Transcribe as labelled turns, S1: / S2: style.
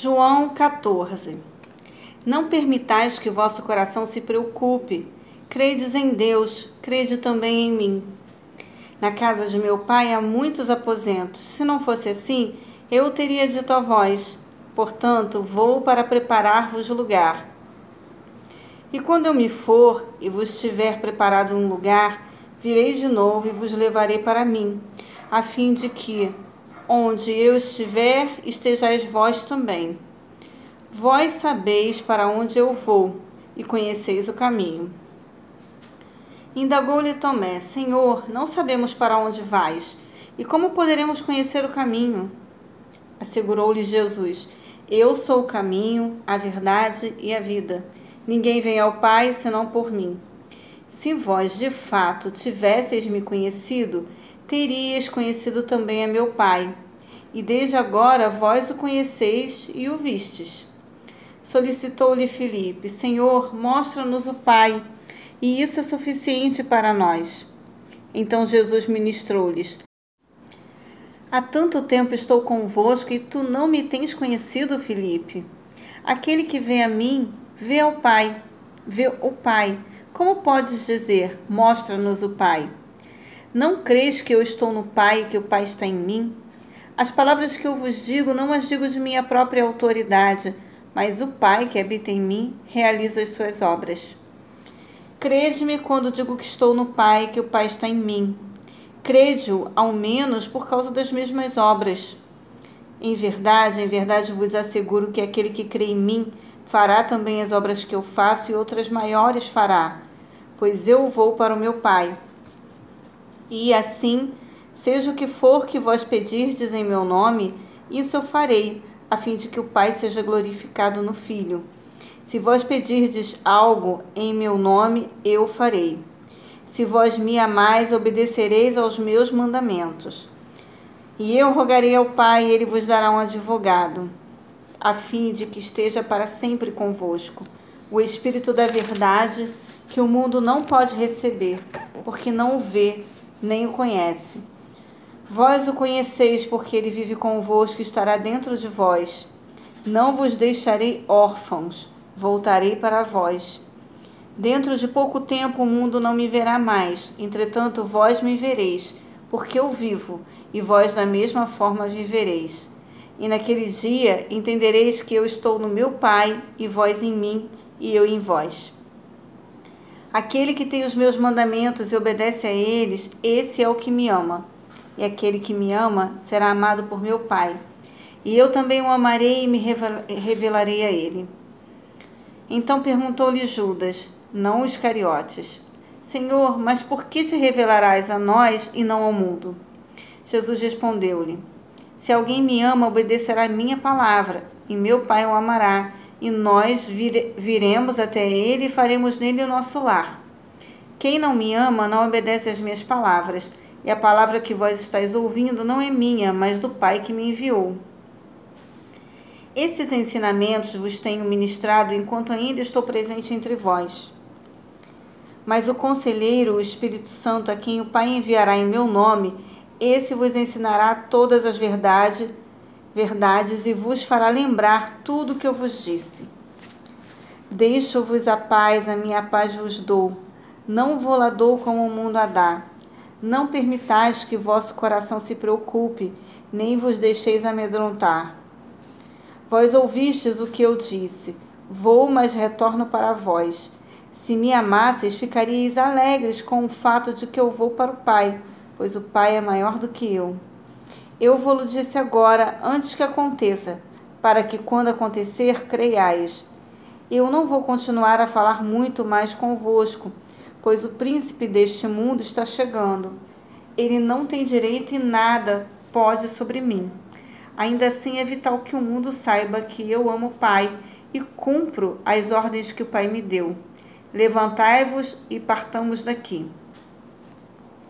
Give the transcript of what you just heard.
S1: João 14 Não permitais que vosso coração se preocupe. Credes em Deus, crede também em mim. Na casa de meu pai há muitos aposentos. Se não fosse assim, eu teria dito a vós. Portanto, vou para preparar-vos lugar. E quando eu me for e vos tiver preparado um lugar, virei de novo e vos levarei para mim, a fim de que, onde eu estiver, estejais vós também. Vós sabeis para onde eu vou e conheceis o caminho. Indagou-lhe Tomé: Senhor, não sabemos para onde vais, e como poderemos conhecer o caminho? Assegurou-lhe Jesus: Eu sou o caminho, a verdade e a vida. Ninguém vem ao Pai senão por mim. Se vós de fato tivesseis me conhecido, terias conhecido também a meu Pai. E desde agora vós o conheceis e o vistes. Solicitou-lhe Filipe: Senhor, mostra-nos o Pai, e isso é suficiente para nós. Então Jesus ministrou-lhes: Há tanto tempo estou convosco e tu não me tens conhecido, Filipe. Aquele que vê a mim, vê ao Pai. Vê o Pai. Como podes dizer: Mostra-nos o Pai? Não crês que eu estou no Pai e que o Pai está em mim? As palavras que eu vos digo não as digo de minha própria autoridade, mas o Pai que habita em mim realiza as suas obras. Crede-me quando digo que estou no Pai e que o Pai está em mim. Crede-o, ao menos, por causa das mesmas obras. Em verdade, em verdade vos asseguro que aquele que crê em mim fará também as obras que eu faço e outras maiores fará, pois eu vou para o meu Pai. E assim, seja o que for que vós pedirdes em meu nome, isso eu farei, a fim de que o Pai seja glorificado no Filho. Se vós pedirdes algo em meu nome, eu farei. Se vós me amais, obedecereis aos meus mandamentos. E eu rogarei ao Pai, e ele vos dará um advogado, a fim de que esteja para sempre convosco, o Espírito da Verdade, que o mundo não pode receber, porque não o vê nem o conhece. Vós o conheceis, porque ele vive convosco e estará dentro de vós. Não vos deixarei órfãos voltarei para vós. Dentro de pouco tempo o mundo não me verá mais, entretanto vós me vereis, porque eu vivo, e vós da mesma forma vivereis. E naquele dia entendereis que eu estou no meu Pai, e vós em mim, e eu em vós. Aquele que tem os meus mandamentos e obedece a eles, esse é o que me ama. E aquele que me ama será amado por meu Pai. E eu também o amarei e me revelarei a ele. Então perguntou-lhe Judas, não os cariotes: Senhor, mas por que te revelarás a nós e não ao mundo? Jesus respondeu-lhe: Se alguém me ama, obedecerá a minha palavra, e meu Pai o amará, e nós vire, viremos até ele e faremos nele o nosso lar. Quem não me ama não obedece às minhas palavras, e a palavra que vós estáis ouvindo não é minha, mas do Pai que me enviou. Esses ensinamentos vos tenho ministrado enquanto ainda estou presente entre vós. Mas o conselheiro, o Espírito Santo, a quem o Pai enviará em meu nome, esse vos ensinará todas as verdades, verdades e vos fará lembrar tudo o que eu vos disse. Deixo-vos a paz, a minha paz vos dou. Não vou lá dou como o mundo a dá. Não permitais que vosso coração se preocupe, nem vos deixeis amedrontar. Vós ouvistes o que eu disse: Vou, mas retorno para vós. Se me amasseis, ficaríeis alegres com o fato de que eu vou para o Pai, pois o Pai é maior do que eu. Eu vou-lo disse agora, antes que aconteça, para que quando acontecer, creiais. Eu não vou continuar a falar muito mais convosco, pois o príncipe deste mundo está chegando. Ele não tem direito e nada pode sobre mim. Ainda assim é vital que o mundo saiba que eu amo o Pai e cumpro as ordens que o Pai me deu. Levantai-vos e partamos daqui.